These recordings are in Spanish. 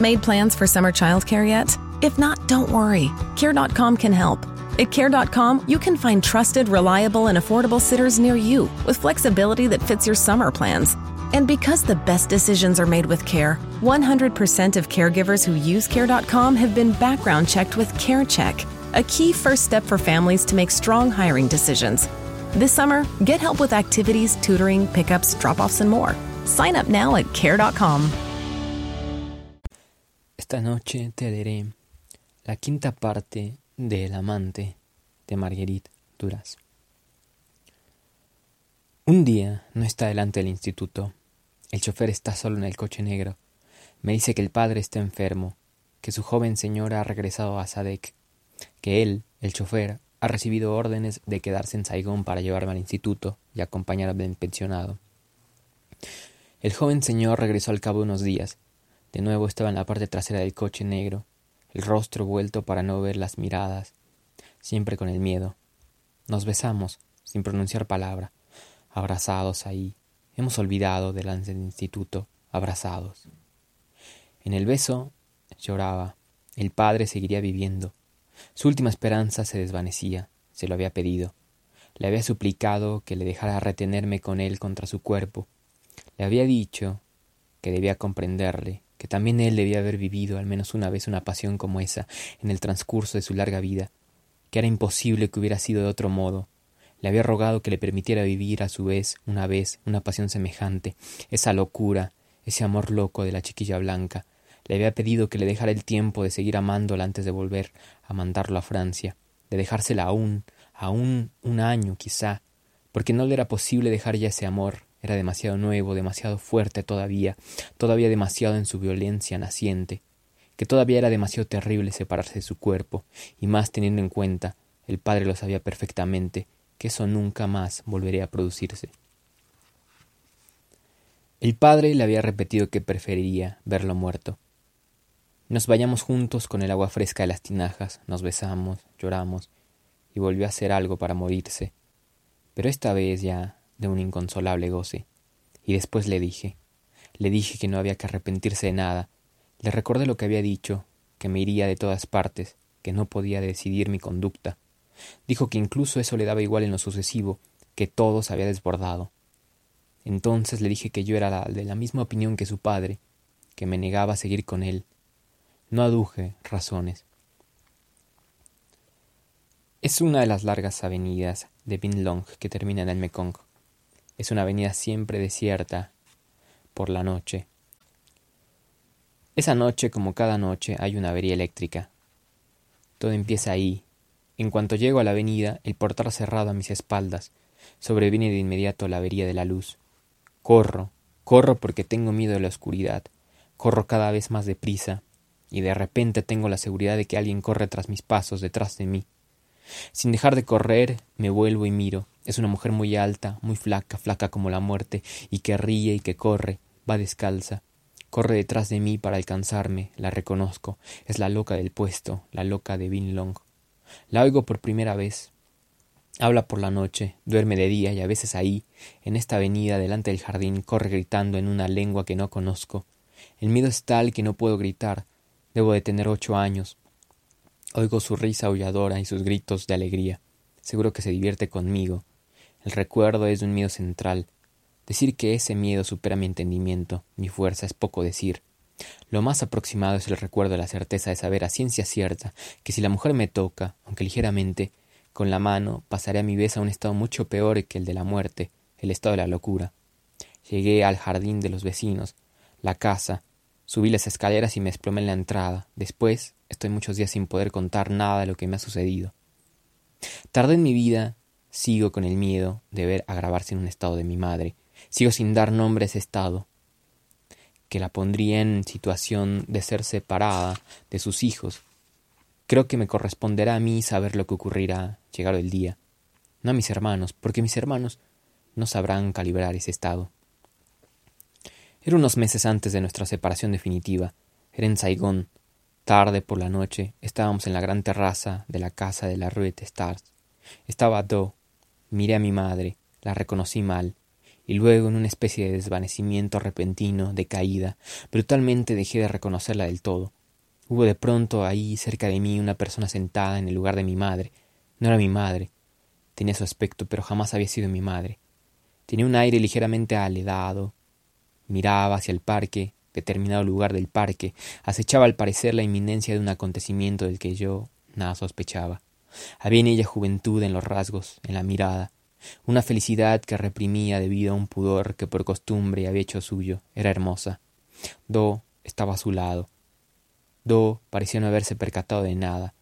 Made plans for summer childcare yet? If not, don't worry. Care.com can help. At Care.com, you can find trusted, reliable, and affordable sitters near you with flexibility that fits your summer plans. And because the best decisions are made with care, 100% of caregivers who use Care.com have been background checked with CareCheck, a key first step for families to make strong hiring decisions. This summer, get help with activities, tutoring, pickups, drop offs, and more. Sign up now at Care.com. Esta noche te daré la quinta parte de El amante de Marguerite Duras. Un día no está delante del instituto. El chofer está solo en el coche negro. Me dice que el padre está enfermo, que su joven señora ha regresado a Sadek, que él, el chofer, ha recibido órdenes de quedarse en Saigón para llevarme al instituto y acompañarme al pensionado. El joven señor regresó al cabo de unos días. De nuevo estaba en la parte trasera del coche negro, el rostro vuelto para no ver las miradas, siempre con el miedo. Nos besamos, sin pronunciar palabra, abrazados ahí, Hemos olvidado delante del instituto, abrazados. En el beso lloraba. El padre seguiría viviendo. Su última esperanza se desvanecía. Se lo había pedido. Le había suplicado que le dejara retenerme con él contra su cuerpo. Le había dicho que debía comprenderle, que también él debía haber vivido al menos una vez una pasión como esa en el transcurso de su larga vida, que era imposible que hubiera sido de otro modo, le había rogado que le permitiera vivir a su vez, una vez, una pasión semejante, esa locura, ese amor loco de la chiquilla blanca. Le había pedido que le dejara el tiempo de seguir amándola antes de volver a mandarlo a Francia, de dejársela aún, aún un año quizá, porque no le era posible dejar ya ese amor, era demasiado nuevo, demasiado fuerte todavía, todavía demasiado en su violencia naciente, que todavía era demasiado terrible separarse de su cuerpo, y más teniendo en cuenta, el padre lo sabía perfectamente, que eso nunca más volvería a producirse. El padre le había repetido que preferiría verlo muerto. Nos vayamos juntos con el agua fresca de las tinajas, nos besamos, lloramos, y volvió a hacer algo para morirse, pero esta vez ya de un inconsolable goce. Y después le dije, le dije que no había que arrepentirse de nada, le recordé lo que había dicho, que me iría de todas partes, que no podía decidir mi conducta, Dijo que incluso eso le daba igual en lo sucesivo, que todo se había desbordado. Entonces le dije que yo era de la misma opinión que su padre, que me negaba a seguir con él. No aduje razones. Es una de las largas avenidas de Binlong que termina en el Mekong. Es una avenida siempre desierta por la noche. Esa noche, como cada noche, hay una avería eléctrica. Todo empieza ahí, en cuanto llego a la avenida, el portal cerrado a mis espaldas, sobreviene de inmediato la avería de la luz. Corro, corro porque tengo miedo de la oscuridad, corro cada vez más deprisa, y de repente tengo la seguridad de que alguien corre tras mis pasos, detrás de mí. Sin dejar de correr, me vuelvo y miro. Es una mujer muy alta, muy flaca, flaca como la muerte, y que ríe y que corre, va descalza. Corre detrás de mí para alcanzarme, la reconozco. Es la loca del puesto, la loca de Binlong. La oigo por primera vez. Habla por la noche, duerme de día y a veces ahí, en esta avenida delante del jardín, corre gritando en una lengua que no conozco. El miedo es tal que no puedo gritar. Debo de tener ocho años. Oigo su risa aulladora y sus gritos de alegría. Seguro que se divierte conmigo. El recuerdo es de un miedo central. Decir que ese miedo supera mi entendimiento, mi fuerza, es poco decir. Lo más aproximado es el recuerdo de la certeza de saber a ciencia cierta que si la mujer me toca, aunque ligeramente, con la mano, pasaré a mi vez a un estado mucho peor que el de la muerte, el estado de la locura. Llegué al jardín de los vecinos, la casa, subí las escaleras y me desplomé en la entrada. Después, estoy muchos días sin poder contar nada de lo que me ha sucedido. Tardé en mi vida, sigo con el miedo de ver agravarse en un estado de mi madre, sigo sin dar nombre a ese estado, que la pondría en situación de ser separada de sus hijos. Creo que me corresponderá a mí saber lo que ocurrirá llegado el día, no a mis hermanos, porque mis hermanos no sabrán calibrar ese estado. Era unos meses antes de nuestra separación definitiva. Era en Saigón. Tarde por la noche estábamos en la gran terraza de la casa de la Rue Stars. Estaba Do. Miré a mi madre, la reconocí mal, y luego en una especie de desvanecimiento repentino, de caída, brutalmente dejé de reconocerla del todo. Hubo de pronto ahí cerca de mí una persona sentada en el lugar de mi madre. No era mi madre. Tenía su aspecto, pero jamás había sido mi madre. Tenía un aire ligeramente aledado. Miraba hacia el parque, determinado lugar del parque, acechaba al parecer la inminencia de un acontecimiento del que yo nada sospechaba. Había en ella juventud en los rasgos, en la mirada, una felicidad que reprimía debido a un pudor que por costumbre había hecho suyo. Era hermosa. Do estaba a su lado. Do parecía no haberse percatado de nada.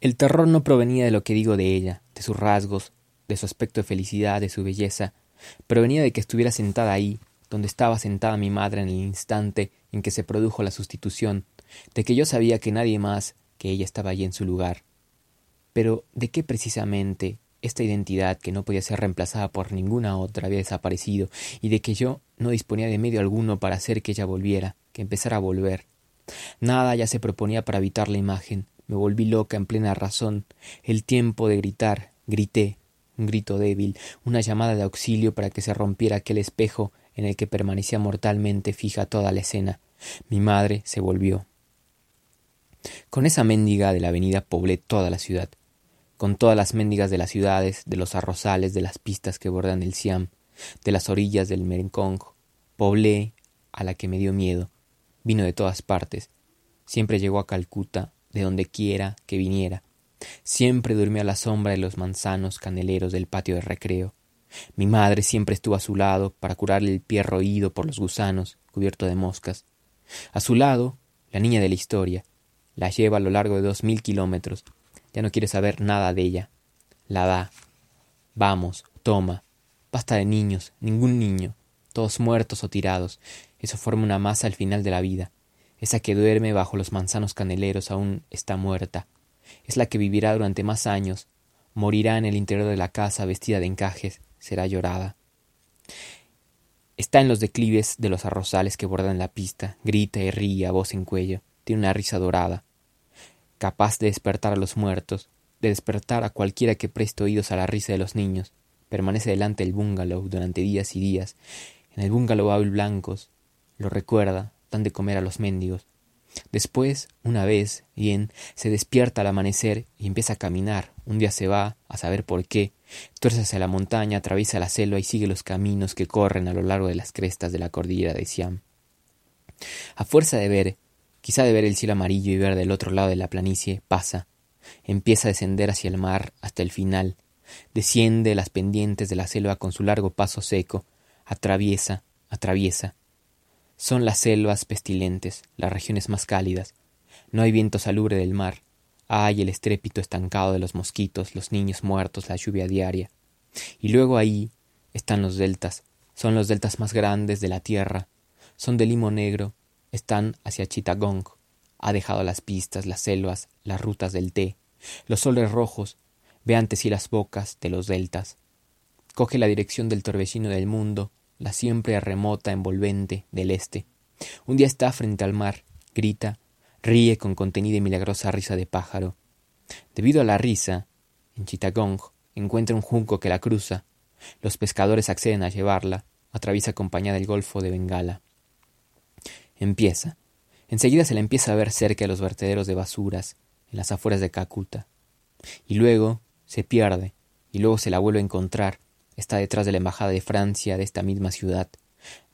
El terror no provenía de lo que digo de ella, de sus rasgos, de su aspecto de felicidad, de su belleza, provenía de que estuviera sentada ahí, donde estaba sentada mi madre en el instante en que se produjo la sustitución, de que yo sabía que nadie más que ella estaba allí en su lugar. Pero ¿de qué precisamente esta identidad que no podía ser reemplazada por ninguna otra había desaparecido y de que yo no disponía de medio alguno para hacer que ella volviera, que empezara a volver? Nada ya se proponía para evitar la imagen. Me volví loca en plena razón. El tiempo de gritar, grité, un grito débil, una llamada de auxilio para que se rompiera aquel espejo en el que permanecía mortalmente fija toda la escena. Mi madre se volvió. Con esa mendiga de la avenida poblé toda la ciudad, con todas las mendigas de las ciudades, de los arrozales, de las pistas que bordan el Siam, de las orillas del Merencong, poblé a la que me dio miedo, vino de todas partes, siempre llegó a Calcuta, de donde quiera que viniera, siempre durmió a la sombra de los manzanos caneleros del patio de recreo, mi madre siempre estuvo a su lado para curarle el pie roído por los gusanos, cubierto de moscas. A su lado, la niña de la historia. La lleva a lo largo de dos mil kilómetros. Ya no quiere saber nada de ella. La da. Vamos, toma. Basta de niños, ningún niño. Todos muertos o tirados. Eso forma una masa al final de la vida. Esa que duerme bajo los manzanos caneleros aún está muerta. Es la que vivirá durante más años. Morirá en el interior de la casa vestida de encajes, será llorada. Está en los declives de los arrozales que bordan la pista, grita y ríe a voz en cuello, tiene una risa dorada, capaz de despertar a los muertos, de despertar a cualquiera que preste oídos a la risa de los niños. Permanece delante del bungalow durante días y días. En el bungalow hay blancos, lo recuerda, dan de comer a los mendigos, Después, una vez, bien, se despierta al amanecer y empieza a caminar. Un día se va, a saber por qué, tuerce hacia la montaña, atraviesa la selva y sigue los caminos que corren a lo largo de las crestas de la cordillera de Siam. A fuerza de ver, quizá de ver el cielo amarillo y ver del otro lado de la planicie, pasa, empieza a descender hacia el mar hasta el final, desciende las pendientes de la selva con su largo paso seco, atraviesa, atraviesa, son las selvas pestilentes, las regiones más cálidas. No hay viento salubre del mar. Hay el estrépito estancado de los mosquitos, los niños muertos, la lluvia diaria. Y luego ahí están los deltas. Son los deltas más grandes de la tierra. Son de limo negro. Están hacia Chittagong. Ha dejado las pistas, las selvas, las rutas del té. Los soles rojos. Ve ante sí las bocas de los deltas. Coge la dirección del torbellino del mundo la siempre remota envolvente del este. Un día está frente al mar, grita, ríe con contenida y milagrosa risa de pájaro. Debido a la risa, en Chittagong encuentra un junco que la cruza. Los pescadores acceden a llevarla, atraviesa acompañada el Golfo de Bengala. Empieza. Enseguida se la empieza a ver cerca de los vertederos de basuras, en las afueras de Calcuta. Y luego se pierde, y luego se la vuelve a encontrar, Está detrás de la embajada de Francia de esta misma ciudad.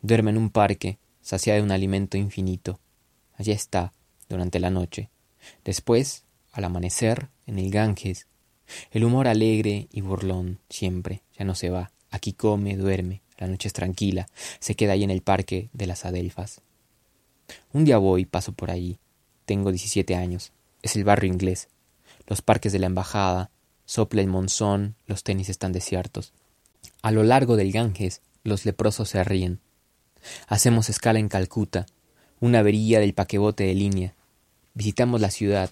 Duerme en un parque, saciada de un alimento infinito. Allí está, durante la noche. Después, al amanecer, en el Ganges. El humor alegre y burlón, siempre, ya no se va. Aquí come, duerme, la noche es tranquila, se queda ahí en el parque de las Adelfas. Un día voy, paso por allí. Tengo diecisiete años. Es el barrio inglés. Los parques de la embajada, sopla el monzón, los tenis están desiertos. A lo largo del Ganges los leprosos se ríen. Hacemos escala en Calcuta, una avería del paquebote de línea. Visitamos la ciudad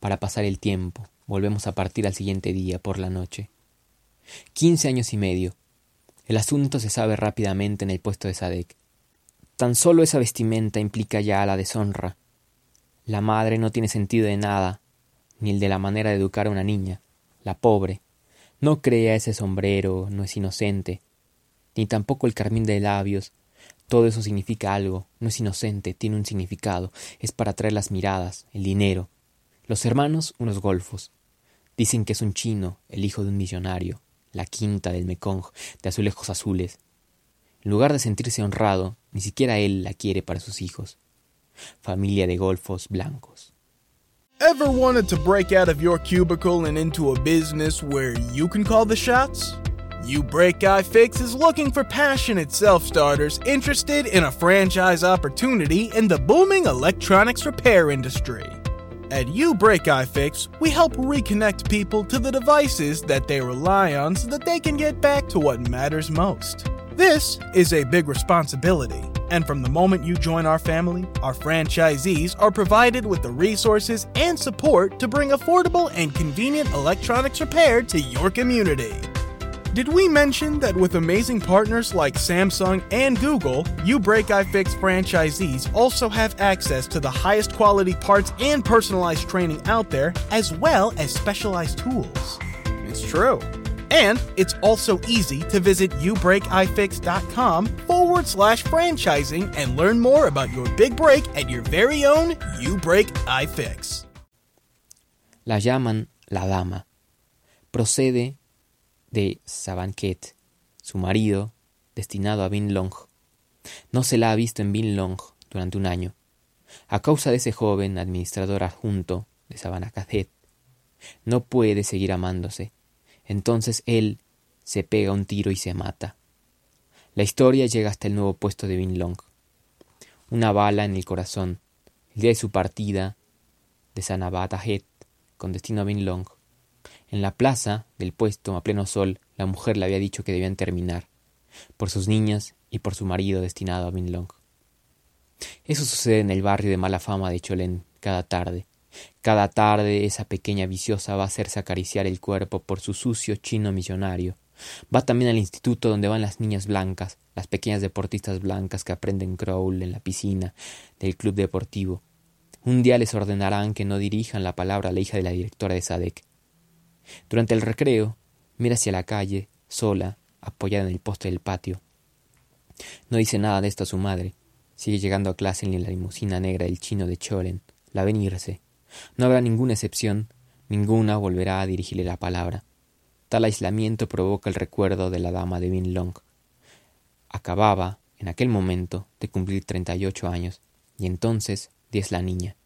para pasar el tiempo. Volvemos a partir al siguiente día por la noche. Quince años y medio. El asunto se sabe rápidamente en el puesto de Sadek. Tan solo esa vestimenta implica ya la deshonra. La madre no tiene sentido de nada, ni el de la manera de educar a una niña. La pobre, no crea ese sombrero, no es inocente. ni tampoco el carmín de labios. Todo eso significa algo, no es inocente, tiene un significado, es para atraer las miradas, el dinero. Los hermanos, unos golfos. Dicen que es un chino, el hijo de un millonario, la quinta del Mekong, de azulejos azules. En lugar de sentirse honrado, ni siquiera él la quiere para sus hijos. Familia de golfos blancos. Ever wanted to break out of your cubicle and into a business where you can call the shots? You Break iFix is looking for passionate self starters interested in a franchise opportunity in the booming electronics repair industry. At You Break iFix, we help reconnect people to the devices that they rely on so that they can get back to what matters most. This is a big responsibility, and from the moment you join our family, our franchisees are provided with the resources and support to bring affordable and convenient electronics repair to your community. Did we mention that with amazing partners like Samsung and Google, You Break iFix franchisees also have access to the highest quality parts and personalized training out there, as well as specialized tools? It's true. And it's also easy to visit youbreakifix.com forward slash franchising and learn more about your big break at your very own You Break iFix. La llaman la dama. Procede de Sabanket, su marido, destinado a Binlong. No se la ha visto en Binlong durante un año, a causa de ese joven administrador adjunto de Sabanacathet. No puede seguir amándose entonces él se pega un tiro y se mata. La historia llega hasta el nuevo puesto de Long. Una bala en el corazón, el día de su partida de Sanabatahet con destino a Long. En la plaza del puesto, a pleno sol, la mujer le había dicho que debían terminar, por sus niñas y por su marido destinado a Long. Eso sucede en el barrio de mala fama de Cholén cada tarde, cada tarde esa pequeña viciosa va a hacerse acariciar el cuerpo por su sucio chino millonario. Va también al instituto donde van las niñas blancas, las pequeñas deportistas blancas que aprenden crawl en la piscina del club deportivo. Un día les ordenarán que no dirijan la palabra a la hija de la directora de Sadek. Durante el recreo, mira hacia la calle, sola, apoyada en el poste del patio. No dice nada de esto a su madre. Sigue llegando a clase en la limusina negra del chino de Cholen. La ven irse. No habrá ninguna excepción, ninguna volverá a dirigirle la palabra. Tal aislamiento provoca el recuerdo de la dama de Bin Long. Acababa, en aquel momento, de cumplir treinta y ocho años, y entonces diez la niña,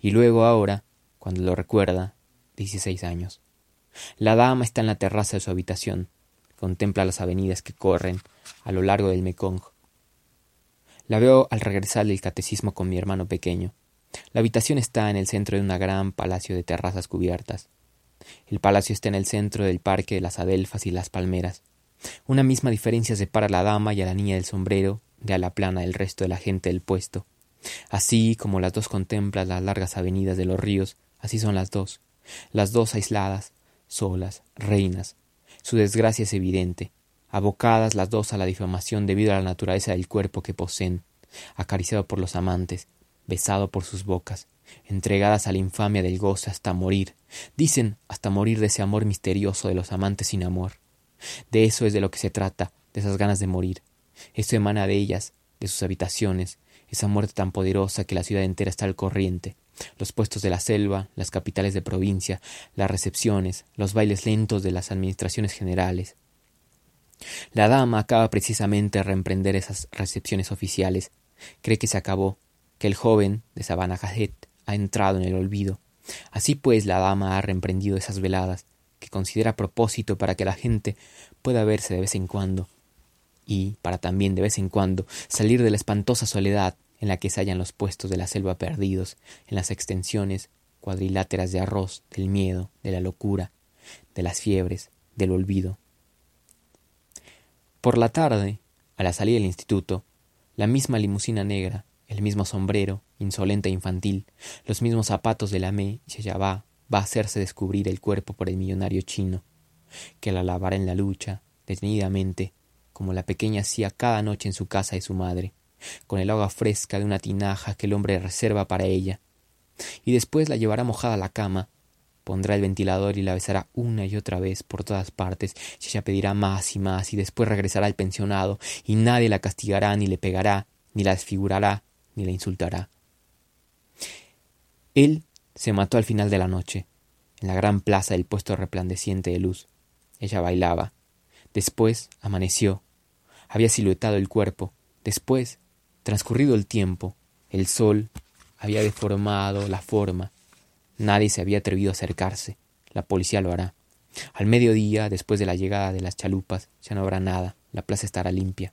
y luego ahora, cuando lo recuerda, dieciséis años. La dama está en la terraza de su habitación, contempla las avenidas que corren a lo largo del Mekong. La veo al regresar del catecismo con mi hermano pequeño. La habitación está en el centro de un gran palacio de terrazas cubiertas. El palacio está en el centro del parque de las adelfas y las palmeras. Una misma diferencia separa a la dama y a la niña del sombrero de a la plana del resto de la gente del puesto. Así como las dos contemplan las largas avenidas de los ríos, así son las dos, las dos aisladas, solas, reinas. Su desgracia es evidente, abocadas las dos a la difamación debido a la naturaleza del cuerpo que poseen, acariciado por los amantes, besado por sus bocas, entregadas a la infamia del goce hasta morir, dicen hasta morir de ese amor misterioso de los amantes sin amor. De eso es de lo que se trata, de esas ganas de morir. Eso emana de ellas, de sus habitaciones, esa muerte tan poderosa que la ciudad entera está al corriente, los puestos de la selva, las capitales de provincia, las recepciones, los bailes lentos de las administraciones generales. La dama acaba precisamente de reemprender esas recepciones oficiales. Cree que se acabó, que el joven de Sabana ha entrado en el olvido. Así pues la dama ha reemprendido esas veladas que considera propósito para que la gente pueda verse de vez en cuando y para también de vez en cuando salir de la espantosa soledad en la que se hallan los puestos de la selva perdidos en las extensiones cuadriláteras de arroz, del miedo, de la locura, de las fiebres, del olvido. Por la tarde, a la salida del instituto, la misma limusina negra el mismo sombrero, insolente e infantil, los mismos zapatos de la me y va, va a hacerse descubrir el cuerpo por el millonario chino, que la lavará en la lucha, detenidamente, como la pequeña hacía cada noche en su casa de su madre, con el agua fresca de una tinaja que el hombre reserva para ella, y después la llevará mojada a la cama, Pondrá el ventilador y la besará una y otra vez por todas partes, y ella pedirá más y más, y después regresará al pensionado, y nadie la castigará, ni le pegará, ni la desfigurará, ni la insultará. Él se mató al final de la noche, en la gran plaza del puesto resplandeciente de luz. Ella bailaba. Después amaneció. Había siluetado el cuerpo. Después, transcurrido el tiempo, el sol había deformado la forma, Nadie se había atrevido a acercarse. La policía lo hará. Al mediodía, después de la llegada de las chalupas, ya no habrá nada. La plaza estará limpia.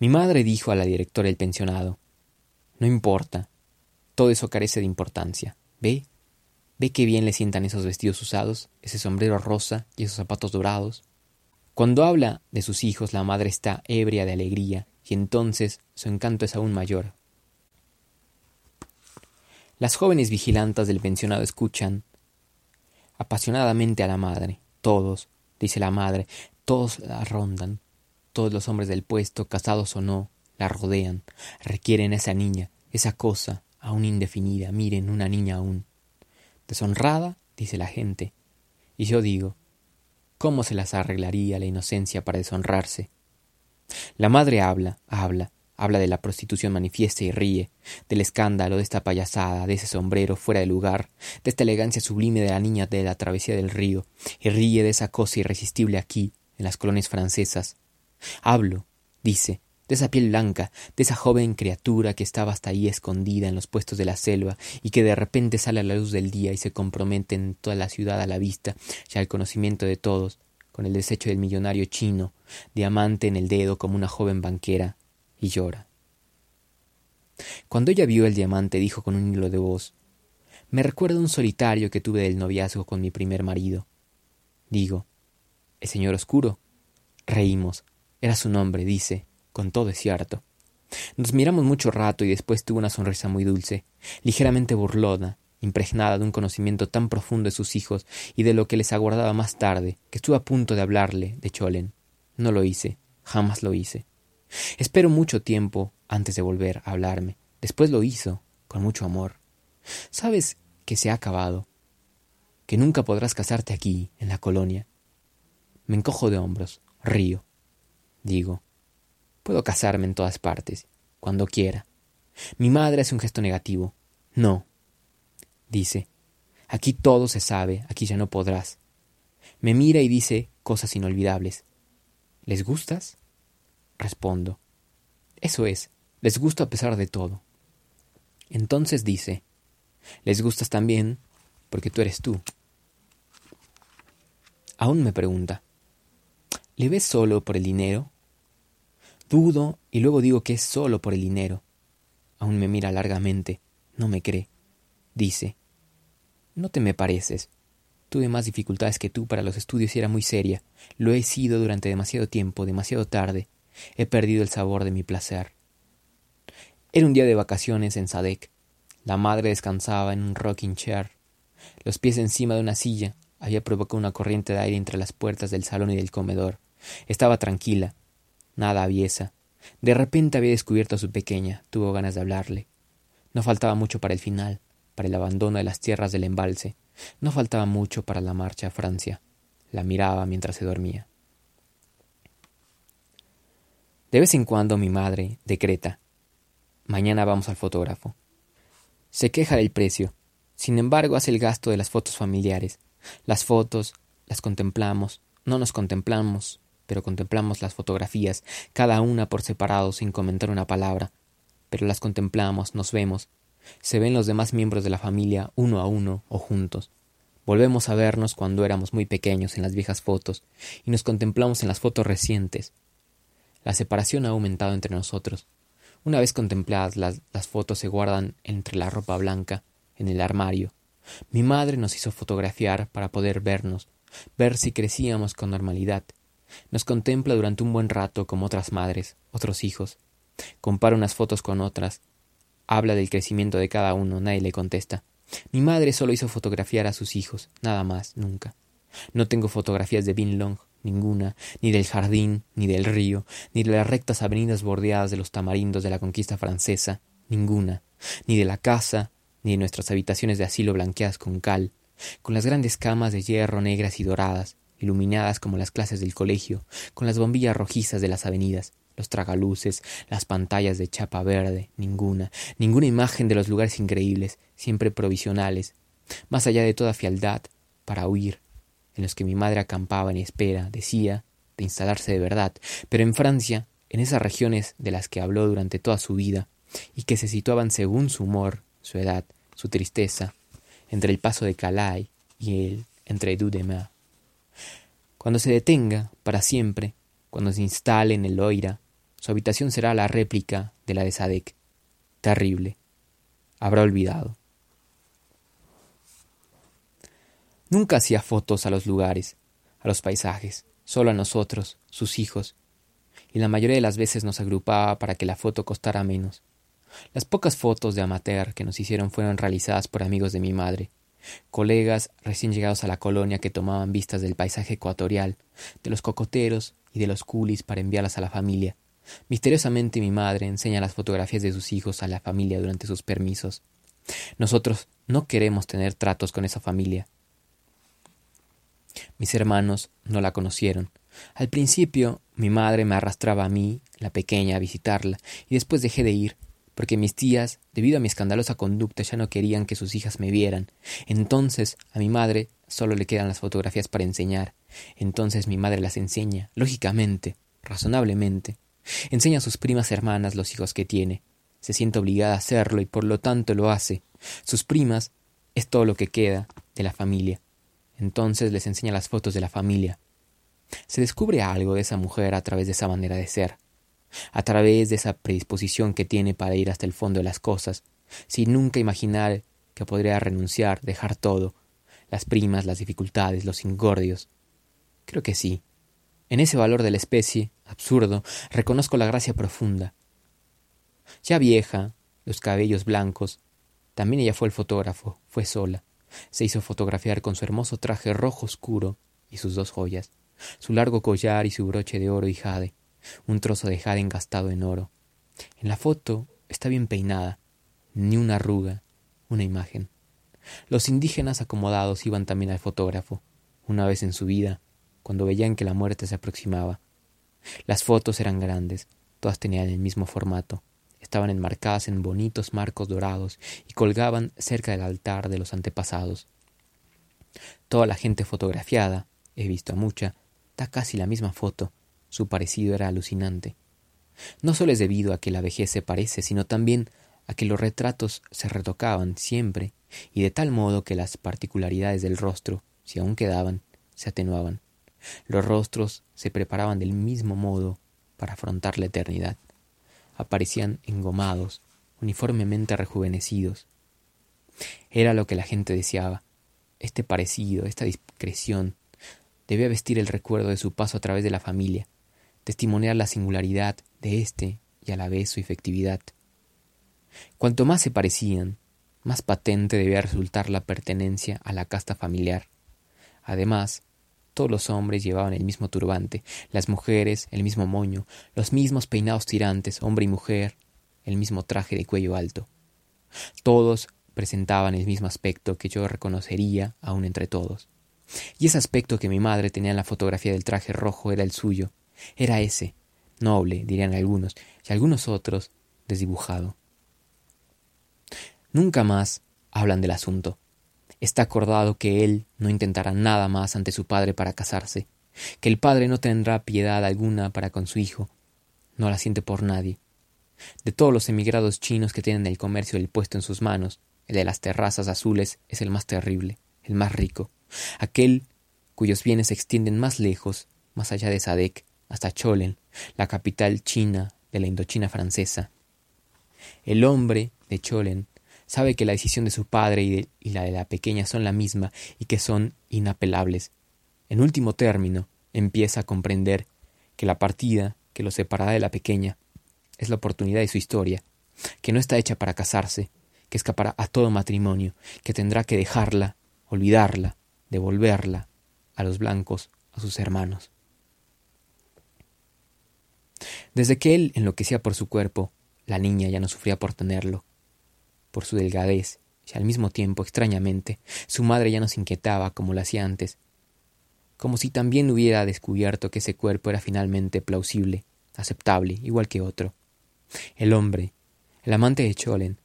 Mi madre dijo a la directora del pensionado No importa. Todo eso carece de importancia. ¿Ve? ¿Ve qué bien le sientan esos vestidos usados, ese sombrero rosa y esos zapatos dorados? Cuando habla de sus hijos, la madre está ebria de alegría, y entonces su encanto es aún mayor, las jóvenes vigilantas del pensionado escuchan apasionadamente a la madre. Todos, dice la madre, todos la rondan. Todos los hombres del puesto, casados o no, la rodean. Requieren a esa niña, esa cosa, aún indefinida. Miren, una niña aún. Deshonrada, dice la gente. Y yo digo, ¿cómo se las arreglaría la inocencia para deshonrarse? La madre habla, habla, Habla de la prostitución manifiesta y ríe, del escándalo, de esta payasada, de ese sombrero fuera de lugar, de esta elegancia sublime de la niña de la travesía del río, y ríe de esa cosa irresistible aquí, en las colonias francesas. Hablo, dice, de esa piel blanca, de esa joven criatura que estaba hasta ahí escondida en los puestos de la selva y que de repente sale a la luz del día y se compromete en toda la ciudad a la vista y al conocimiento de todos, con el desecho del millonario chino, diamante en el dedo como una joven banquera, y llora. Cuando ella vio el diamante dijo con un hilo de voz Me recuerda un solitario que tuve del noviazgo con mi primer marido. Digo ¿El señor oscuro? Reímos. Era su nombre, dice. Con todo es cierto. Nos miramos mucho rato y después tuvo una sonrisa muy dulce, ligeramente burlona, impregnada de un conocimiento tan profundo de sus hijos y de lo que les aguardaba más tarde, que estuve a punto de hablarle de Cholen. No lo hice, jamás lo hice. Espero mucho tiempo antes de volver a hablarme. Después lo hizo, con mucho amor. Sabes que se ha acabado, que nunca podrás casarte aquí, en la colonia. Me encojo de hombros, río. Digo, puedo casarme en todas partes, cuando quiera. Mi madre hace un gesto negativo. No. Dice, aquí todo se sabe, aquí ya no podrás. Me mira y dice cosas inolvidables. ¿Les gustas? Respondo. Eso es, les gusto a pesar de todo. Entonces dice, les gustas también porque tú eres tú. Aún me pregunta, ¿le ves solo por el dinero? Dudo y luego digo que es solo por el dinero. Aún me mira largamente, no me cree. Dice, no te me pareces. Tuve más dificultades que tú para los estudios y era muy seria. Lo he sido durante demasiado tiempo, demasiado tarde. He perdido el sabor de mi placer. Era un día de vacaciones en Sadek. La madre descansaba en un rocking chair, los pies encima de una silla. Había provocado una corriente de aire entre las puertas del salón y del comedor. Estaba tranquila, nada aviesa. De repente había descubierto a su pequeña. Tuvo ganas de hablarle. No faltaba mucho para el final, para el abandono de las tierras del embalse. No faltaba mucho para la marcha a Francia. La miraba mientras se dormía. De vez en cuando mi madre decreta Mañana vamos al fotógrafo. Se queja del precio. Sin embargo, hace el gasto de las fotos familiares. Las fotos, las contemplamos, no nos contemplamos, pero contemplamos las fotografías, cada una por separado sin comentar una palabra. Pero las contemplamos, nos vemos. Se ven los demás miembros de la familia uno a uno o juntos. Volvemos a vernos cuando éramos muy pequeños en las viejas fotos, y nos contemplamos en las fotos recientes, la separación ha aumentado entre nosotros. Una vez contempladas las, las fotos se guardan entre la ropa blanca, en el armario. Mi madre nos hizo fotografiar para poder vernos, ver si crecíamos con normalidad. Nos contempla durante un buen rato como otras madres, otros hijos. Compara unas fotos con otras. Habla del crecimiento de cada uno, nadie le contesta. Mi madre solo hizo fotografiar a sus hijos, nada más, nunca. No tengo fotografías de Bin Long, ninguna, ni del jardín, ni del río, ni de las rectas avenidas bordeadas de los tamarindos de la conquista francesa, ninguna, ni de la casa, ni de nuestras habitaciones de asilo blanqueadas con cal, con las grandes camas de hierro negras y doradas, iluminadas como las clases del colegio, con las bombillas rojizas de las avenidas, los tragaluces, las pantallas de chapa verde, ninguna, ninguna imagen de los lugares increíbles, siempre provisionales, más allá de toda fialdad, para huir, en los que mi madre acampaba en espera, decía, de instalarse de verdad, pero en Francia, en esas regiones de las que habló durante toda su vida, y que se situaban según su humor, su edad, su tristeza, entre el paso de Calais y el entre Dudemar. Cuando se detenga, para siempre, cuando se instale en el Loira, su habitación será la réplica de la de Sadek. Terrible. Habrá olvidado. Nunca hacía fotos a los lugares, a los paisajes, solo a nosotros, sus hijos, y la mayoría de las veces nos agrupaba para que la foto costara menos. Las pocas fotos de amateur que nos hicieron fueron realizadas por amigos de mi madre, colegas recién llegados a la colonia que tomaban vistas del paisaje ecuatorial, de los cocoteros y de los culis para enviarlas a la familia. Misteriosamente mi madre enseña las fotografías de sus hijos a la familia durante sus permisos. Nosotros no queremos tener tratos con esa familia. Mis hermanos no la conocieron. Al principio mi madre me arrastraba a mí, la pequeña, a visitarla, y después dejé de ir, porque mis tías, debido a mi escandalosa conducta, ya no querían que sus hijas me vieran. Entonces a mi madre solo le quedan las fotografías para enseñar. Entonces mi madre las enseña, lógicamente, razonablemente. Enseña a sus primas hermanas los hijos que tiene. Se siente obligada a hacerlo y por lo tanto lo hace. Sus primas es todo lo que queda de la familia. Entonces les enseña las fotos de la familia. Se descubre algo de esa mujer a través de esa manera de ser a través de esa predisposición que tiene para ir hasta el fondo de las cosas, sin nunca imaginar que podría renunciar, dejar todo, las primas, las dificultades, los ingordios. Creo que sí. En ese valor de la especie, absurdo, reconozco la gracia profunda. Ya vieja, los cabellos blancos, también ella fue el fotógrafo, fue sola. Se hizo fotografiar con su hermoso traje rojo oscuro y sus dos joyas, su largo collar y su broche de oro y jade un trozo de jade engastado en oro. En la foto está bien peinada, ni una arruga, una imagen. Los indígenas acomodados iban también al fotógrafo, una vez en su vida, cuando veían que la muerte se aproximaba. Las fotos eran grandes, todas tenían el mismo formato, estaban enmarcadas en bonitos marcos dorados y colgaban cerca del altar de los antepasados. Toda la gente fotografiada, he visto a mucha, da casi la misma foto, su parecido era alucinante. No solo es debido a que la vejez se parece, sino también a que los retratos se retocaban siempre, y de tal modo que las particularidades del rostro, si aún quedaban, se atenuaban. Los rostros se preparaban del mismo modo para afrontar la eternidad. Aparecían engomados, uniformemente rejuvenecidos. Era lo que la gente deseaba. Este parecido, esta discreción, debía vestir el recuerdo de su paso a través de la familia, testimoniar la singularidad de éste y a la vez su efectividad. Cuanto más se parecían, más patente debía resultar la pertenencia a la casta familiar. Además, todos los hombres llevaban el mismo turbante, las mujeres el mismo moño, los mismos peinados tirantes, hombre y mujer, el mismo traje de cuello alto. Todos presentaban el mismo aspecto que yo reconocería aún entre todos. Y ese aspecto que mi madre tenía en la fotografía del traje rojo era el suyo, era ese, noble, dirían algunos, y algunos otros, desdibujado. Nunca más hablan del asunto. Está acordado que él no intentará nada más ante su padre para casarse, que el padre no tendrá piedad alguna para con su hijo, no la siente por nadie. De todos los emigrados chinos que tienen el comercio del puesto en sus manos, el de las terrazas azules es el más terrible, el más rico, aquel cuyos bienes se extienden más lejos, más allá de Sadek, hasta Cholen, la capital china de la Indochina francesa. El hombre de Cholen sabe que la decisión de su padre y, la de la pequeña son la misma y que son inapelables. En último término, empieza a comprender que la partida que lo separará de la pequeña es la oportunidad de su historia, que no está hecha para casarse, que escapará a todo matrimonio, que tendrá que dejarla, olvidarla, devolverla a los blancos, a sus hermanos. Desde que él enloquecía por su cuerpo, la niña ya no sufría por tenerlo, por su delgadez y al mismo tiempo, extrañamente, su madre ya no se inquietaba como lo hacía antes, como si también hubiera descubierto que ese cuerpo era finalmente plausible, aceptable, igual que otro. El hombre, el amante de Cholen,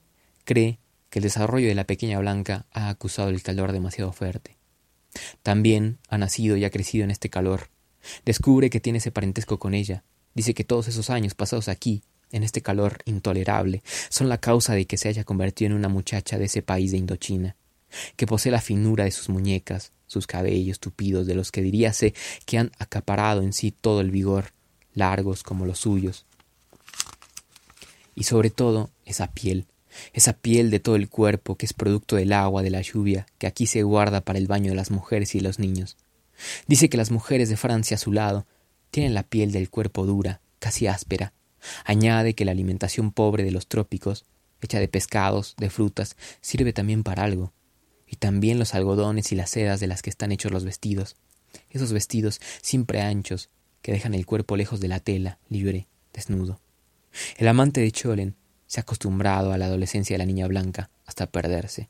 cree que el desarrollo de la pequeña Blanca ha acusado el calor demasiado fuerte. También ha nacido y ha crecido en este calor. Descubre que tiene ese parentesco con ella. Dice que todos esos años pasados aquí, en este calor intolerable, son la causa de que se haya convertido en una muchacha de ese país de Indochina, que posee la finura de sus muñecas, sus cabellos tupidos, de los que diríase que han acaparado en sí todo el vigor, largos como los suyos. Y sobre todo esa piel, esa piel de todo el cuerpo que es producto del agua de la lluvia que aquí se guarda para el baño de las mujeres y los niños. Dice que las mujeres de Francia a su lado tienen la piel del cuerpo dura, casi áspera, Añade que la alimentación pobre de los trópicos, hecha de pescados, de frutas, sirve también para algo, y también los algodones y las sedas de las que están hechos los vestidos, esos vestidos siempre anchos, que dejan el cuerpo lejos de la tela, libre, desnudo. El amante de Cholen se ha acostumbrado a la adolescencia de la niña blanca hasta perderse.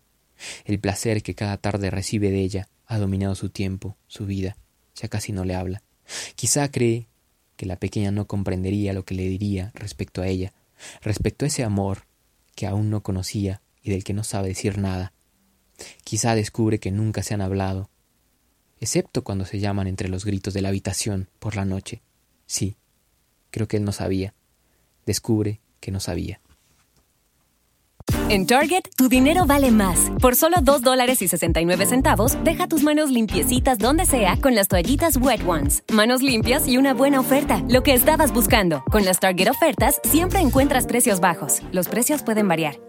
El placer que cada tarde recibe de ella ha dominado su tiempo, su vida, ya casi no le habla. Quizá cree que la pequeña no comprendería lo que le diría respecto a ella, respecto a ese amor que aún no conocía y del que no sabe decir nada. Quizá descubre que nunca se han hablado, excepto cuando se llaman entre los gritos de la habitación por la noche. Sí, creo que él no sabía. Descubre que no sabía. En Target, tu dinero vale más. Por solo 2 dólares y 69 centavos, deja tus manos limpiecitas donde sea con las toallitas Wet Ones. Manos limpias y una buena oferta. Lo que estabas buscando. Con las Target ofertas, siempre encuentras precios bajos. Los precios pueden variar.